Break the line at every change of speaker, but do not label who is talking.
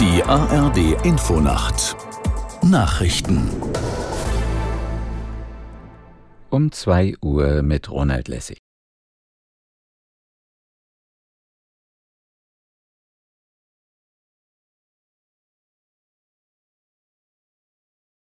Die ARD Infonacht Nachrichten
um 2 Uhr mit Ronald Lessig.